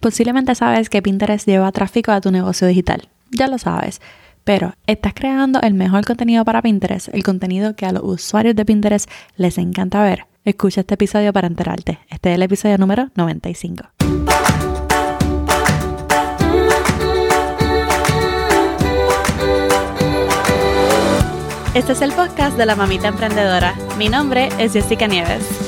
Posiblemente sabes que Pinterest lleva tráfico a tu negocio digital. Ya lo sabes. Pero estás creando el mejor contenido para Pinterest, el contenido que a los usuarios de Pinterest les encanta ver. Escucha este episodio para enterarte. Este es el episodio número 95. Este es el podcast de la mamita emprendedora. Mi nombre es Jessica Nieves.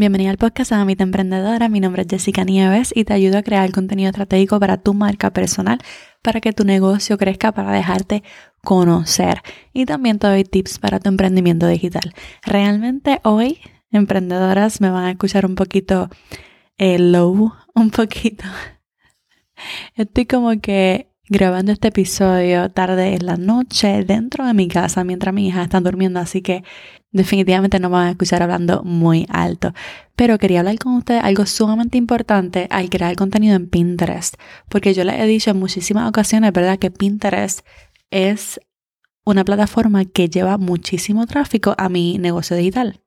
Bienvenida al podcast Mamita Emprendedora. Mi nombre es Jessica Nieves y te ayudo a crear contenido estratégico para tu marca personal para que tu negocio crezca, para dejarte conocer. Y también te doy tips para tu emprendimiento digital. Realmente hoy, emprendedoras, me van a escuchar un poquito eh, low, un poquito. Estoy como que grabando este episodio tarde en la noche dentro de mi casa mientras mi hija está durmiendo, así que definitivamente no me van a escuchar hablando muy alto. Pero quería hablar con ustedes algo sumamente importante al crear contenido en Pinterest, porque yo les he dicho en muchísimas ocasiones, ¿verdad?, que Pinterest es una plataforma que lleva muchísimo tráfico a mi negocio digital.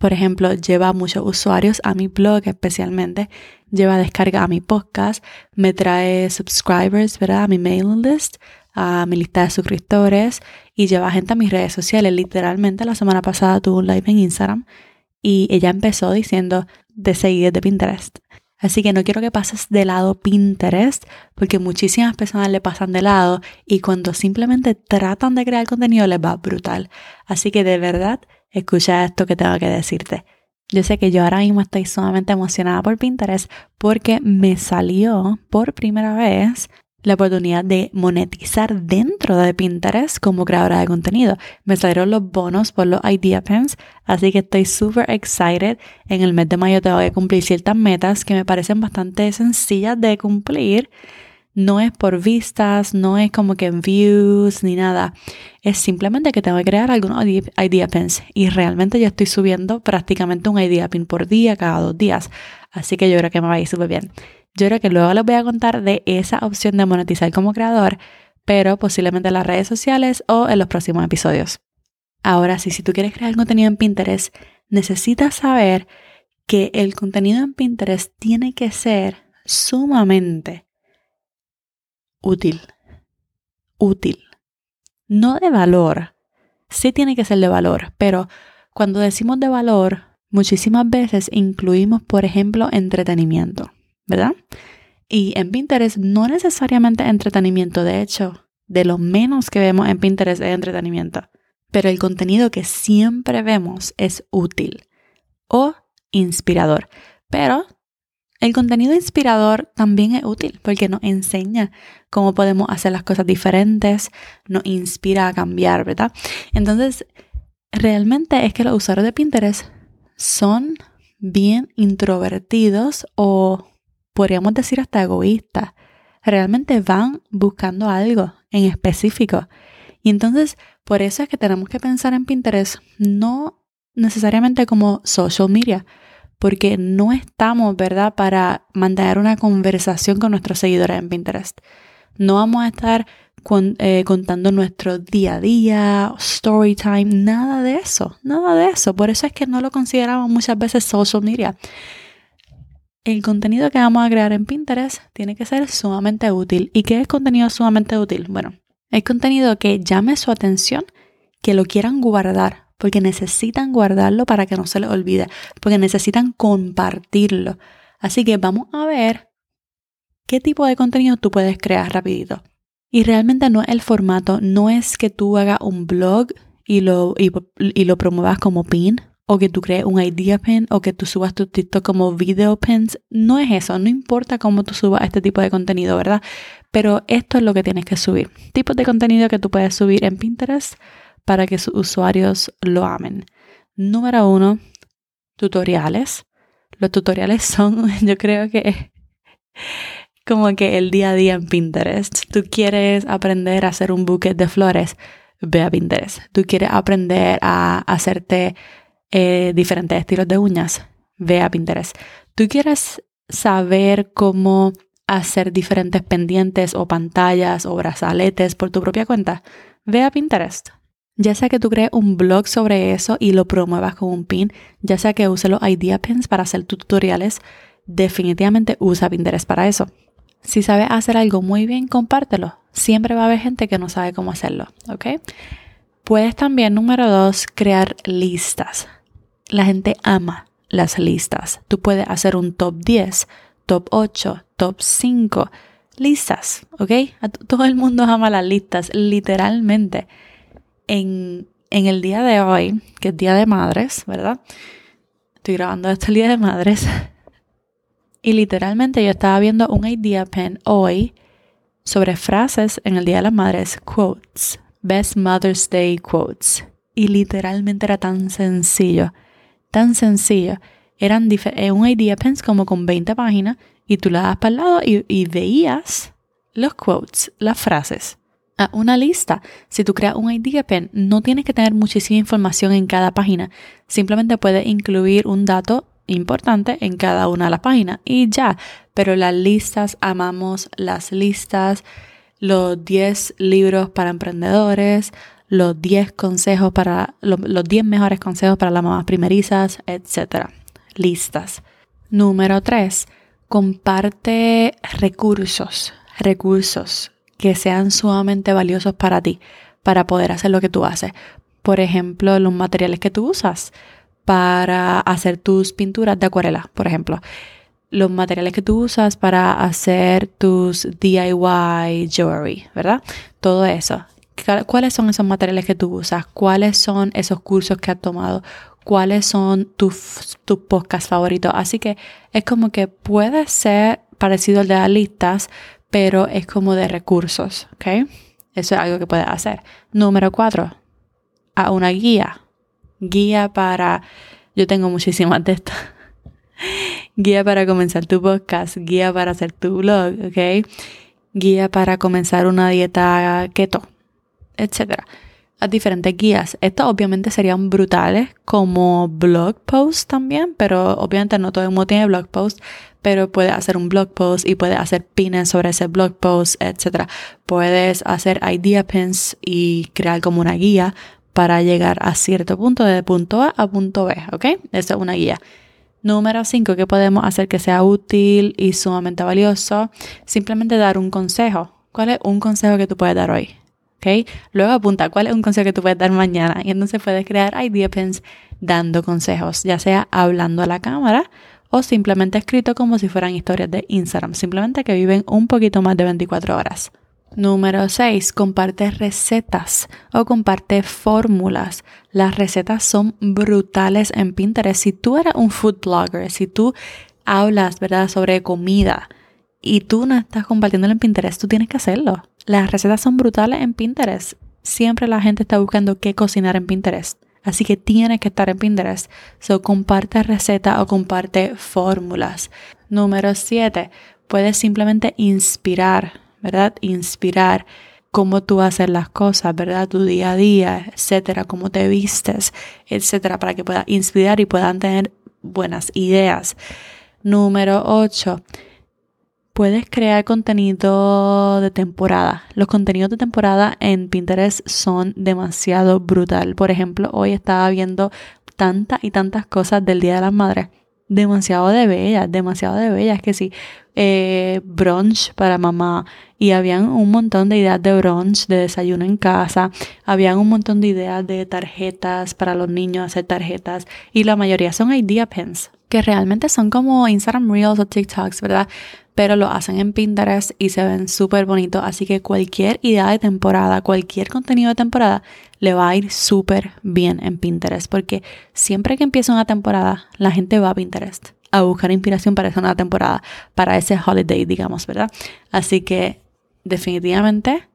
Por ejemplo, lleva muchos usuarios a mi blog especialmente, lleva descarga a mi podcast, me trae subscribers, ¿verdad? A mi mailing list, a mi lista de suscriptores y lleva gente a mis redes sociales. Literalmente la semana pasada tuve un live en Instagram y ella empezó diciendo de seguir de Pinterest. Así que no quiero que pases de lado Pinterest porque muchísimas personas le pasan de lado y cuando simplemente tratan de crear contenido les va brutal. Así que de verdad escucha esto que tengo que decirte. Yo sé que yo ahora mismo estoy sumamente emocionada por Pinterest porque me salió por primera vez la oportunidad de monetizar dentro de Pinterest como creadora de contenido. Me salieron los bonos por los Idea Pens, así que estoy súper excited. En el mes de mayo tengo que cumplir ciertas metas que me parecen bastante sencillas de cumplir no es por vistas, no es como que views ni nada. Es simplemente que tengo que crear algunos idea pins y realmente yo estoy subiendo prácticamente un idea pin por día, cada dos días. Así que yo creo que me va a ir súper bien. Yo creo que luego les voy a contar de esa opción de monetizar como creador, pero posiblemente en las redes sociales o en los próximos episodios. Ahora sí, si tú quieres crear contenido en Pinterest, necesitas saber que el contenido en Pinterest tiene que ser sumamente útil. Útil. No de valor. Sí tiene que ser de valor, pero cuando decimos de valor, muchísimas veces incluimos, por ejemplo, entretenimiento, ¿verdad? Y en Pinterest no necesariamente entretenimiento, de hecho, de lo menos que vemos en Pinterest es entretenimiento, pero el contenido que siempre vemos es útil o inspirador. Pero el contenido inspirador también es útil porque nos enseña cómo podemos hacer las cosas diferentes, nos inspira a cambiar, ¿verdad? Entonces, realmente es que los usuarios de Pinterest son bien introvertidos o podríamos decir hasta egoístas. Realmente van buscando algo en específico. Y entonces, por eso es que tenemos que pensar en Pinterest no necesariamente como social media, porque no estamos, ¿verdad?, para mantener una conversación con nuestros seguidores en Pinterest. No vamos a estar eh, contando nuestro día a día, story time, nada de eso, nada de eso. Por eso es que no lo consideramos muchas veces social media. El contenido que vamos a crear en Pinterest tiene que ser sumamente útil. ¿Y qué es contenido sumamente útil? Bueno, es contenido que llame su atención, que lo quieran guardar, porque necesitan guardarlo para que no se les olvide, porque necesitan compartirlo. Así que vamos a ver qué tipo de contenido tú puedes crear rapidito. Y realmente no es el formato, no es que tú hagas un blog y lo, y, lo promuevas como pin, o que tú crees un idea pin, o que tú subas tu TikTok como video pins. No es eso, no importa cómo tú subas este tipo de contenido, ¿verdad? Pero esto es lo que tienes que subir. Tipos de contenido que tú puedes subir en Pinterest para que sus usuarios lo amen. Número uno, tutoriales. Los tutoriales son, yo creo que como que el día a día en Pinterest. Tú quieres aprender a hacer un buquet de flores, ve a Pinterest. Tú quieres aprender a hacerte eh, diferentes estilos de uñas, ve a Pinterest. ¿Tú quieres saber cómo hacer diferentes pendientes o pantallas o brazaletes por tu propia cuenta? Ve a Pinterest. Ya sea que tú crees un blog sobre eso y lo promuevas con un pin, ya sea que uses los idea pins para hacer tutoriales, definitivamente usa Pinterest para eso. Si sabes hacer algo muy bien, compártelo. Siempre va a haber gente que no sabe cómo hacerlo, ¿ok? Puedes también, número dos, crear listas. La gente ama las listas. Tú puedes hacer un top 10, top 8, top 5, listas, ¿ok? Todo el mundo ama las listas, literalmente. En, el día de hoy, que es Día de Madres, ¿verdad? Estoy grabando esto el Día de Madres. Y literalmente yo estaba viendo un idea pen hoy sobre frases en el Día de las Madres, quotes, Best Mother's Day quotes. Y literalmente era tan sencillo, tan sencillo. Eran eh, un idea pen como con 20 páginas y tú la das para el lado y, y veías los quotes, las frases. Una lista. Si tú creas un idea pen, no tienes que tener muchísima información en cada página. Simplemente puedes incluir un dato importante en cada una de las páginas y ya. Pero las listas, amamos las listas, los 10 libros para emprendedores, los 10 consejos para los 10 mejores consejos para las mamás primerizas, etc. Listas. Número 3. Comparte recursos, recursos que sean sumamente valiosos para ti, para poder hacer lo que tú haces. Por ejemplo, los materiales que tú usas para hacer tus pinturas de acuarela, por ejemplo. Los materiales que tú usas para hacer tus DIY jewelry, ¿verdad? Todo eso. ¿Cuáles son esos materiales que tú usas? ¿Cuáles son esos cursos que has tomado? ¿Cuáles son tus, tus podcasts favoritos? Así que es como que puede ser parecido al de las listas, pero es como de recursos, ¿ok? Eso es algo que puedes hacer. Número cuatro, a una guía guía para, yo tengo muchísimas de estas, guía para comenzar tu podcast, guía para hacer tu blog, ¿ok? Guía para comenzar una dieta keto, etc. A diferentes guías. Estas obviamente serían brutales como blog posts también, pero obviamente no todo el mundo tiene blog post, pero puedes hacer un blog post y puedes hacer pines sobre ese blog post, etc. Puedes hacer idea pins y crear como una guía para llegar a cierto punto de punto A a punto B, ¿ok? Eso es una guía. Número 5, ¿qué podemos hacer que sea útil y sumamente valioso? Simplemente dar un consejo. ¿Cuál es un consejo que tú puedes dar hoy? ¿Ok? Luego apunta, ¿cuál es un consejo que tú puedes dar mañana? Y entonces puedes crear idea pens dando consejos, ya sea hablando a la cámara o simplemente escrito como si fueran historias de Instagram, simplemente que viven un poquito más de 24 horas. Número 6. Comparte recetas o comparte fórmulas. Las recetas son brutales en Pinterest. Si tú eres un food blogger, si tú hablas, ¿verdad?, sobre comida y tú no estás compartiéndolo en Pinterest, tú tienes que hacerlo. Las recetas son brutales en Pinterest. Siempre la gente está buscando qué cocinar en Pinterest. Así que tienes que estar en Pinterest. So, comparte recetas o comparte fórmulas. Número 7. Puedes simplemente inspirar ¿verdad? Inspirar cómo tú haces las cosas, ¿verdad? Tu día a día, etcétera, cómo te vistes, etcétera, para que puedas inspirar y puedan tener buenas ideas. Número 8. Puedes crear contenido de temporada. Los contenidos de temporada en Pinterest son demasiado brutal. Por ejemplo, hoy estaba viendo tantas y tantas cosas del Día de las Madres. Demasiado de bellas, demasiado de bellas, que sí, eh, brunch para mamá. Y habían un montón de ideas de brunch, de desayuno en casa, habían un montón de ideas de tarjetas para los niños, hacer tarjetas. Y la mayoría son idea pens, que realmente son como Instagram Reels o TikToks, ¿verdad? Pero lo hacen en Pinterest y se ven súper bonitos, así que cualquier idea de temporada, cualquier contenido de temporada le va a ir súper bien en Pinterest, porque siempre que empieza una temporada, la gente va a Pinterest a buscar inspiración para esa nueva temporada, para ese holiday, digamos, ¿verdad? Así que definitivamente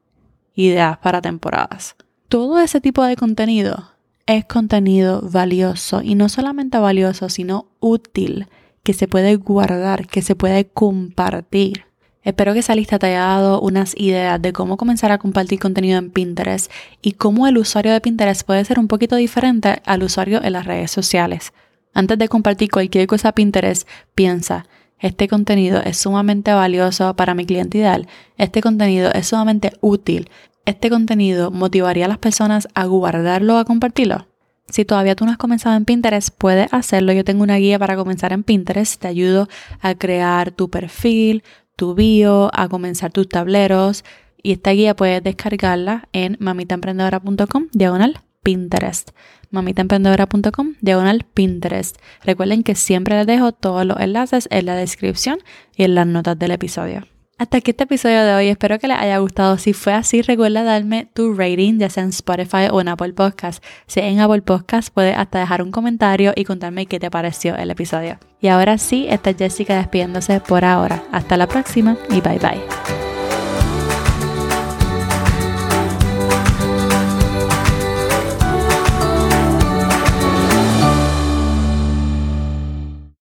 ideas para temporadas. Todo ese tipo de contenido es contenido valioso y no solamente valioso, sino útil, que se puede guardar, que se puede compartir. Espero que esa lista te haya dado unas ideas de cómo comenzar a compartir contenido en Pinterest y cómo el usuario de Pinterest puede ser un poquito diferente al usuario en las redes sociales. Antes de compartir cualquier cosa a Pinterest, piensa, este contenido es sumamente valioso para mi cliente ideal, este contenido es sumamente útil, este contenido motivaría a las personas a guardarlo o a compartirlo. Si todavía tú no has comenzado en Pinterest, puedes hacerlo. Yo tengo una guía para comenzar en Pinterest. Te ayudo a crear tu perfil, tu bio, a comenzar tus tableros. Y esta guía puedes descargarla en mamitaemprendedora.com diagonal Pinterest. mamitaemprendedora.com diagonal Pinterest. Recuerden que siempre les dejo todos los enlaces en la descripción y en las notas del episodio. Hasta aquí este episodio de hoy, espero que les haya gustado. Si fue así, recuerda darme tu rating, ya sea en Spotify o en Apple Podcast. Si en Apple Podcast, puedes hasta dejar un comentario y contarme qué te pareció el episodio. Y ahora sí, esta es Jessica despidiéndose por ahora. Hasta la próxima y bye bye.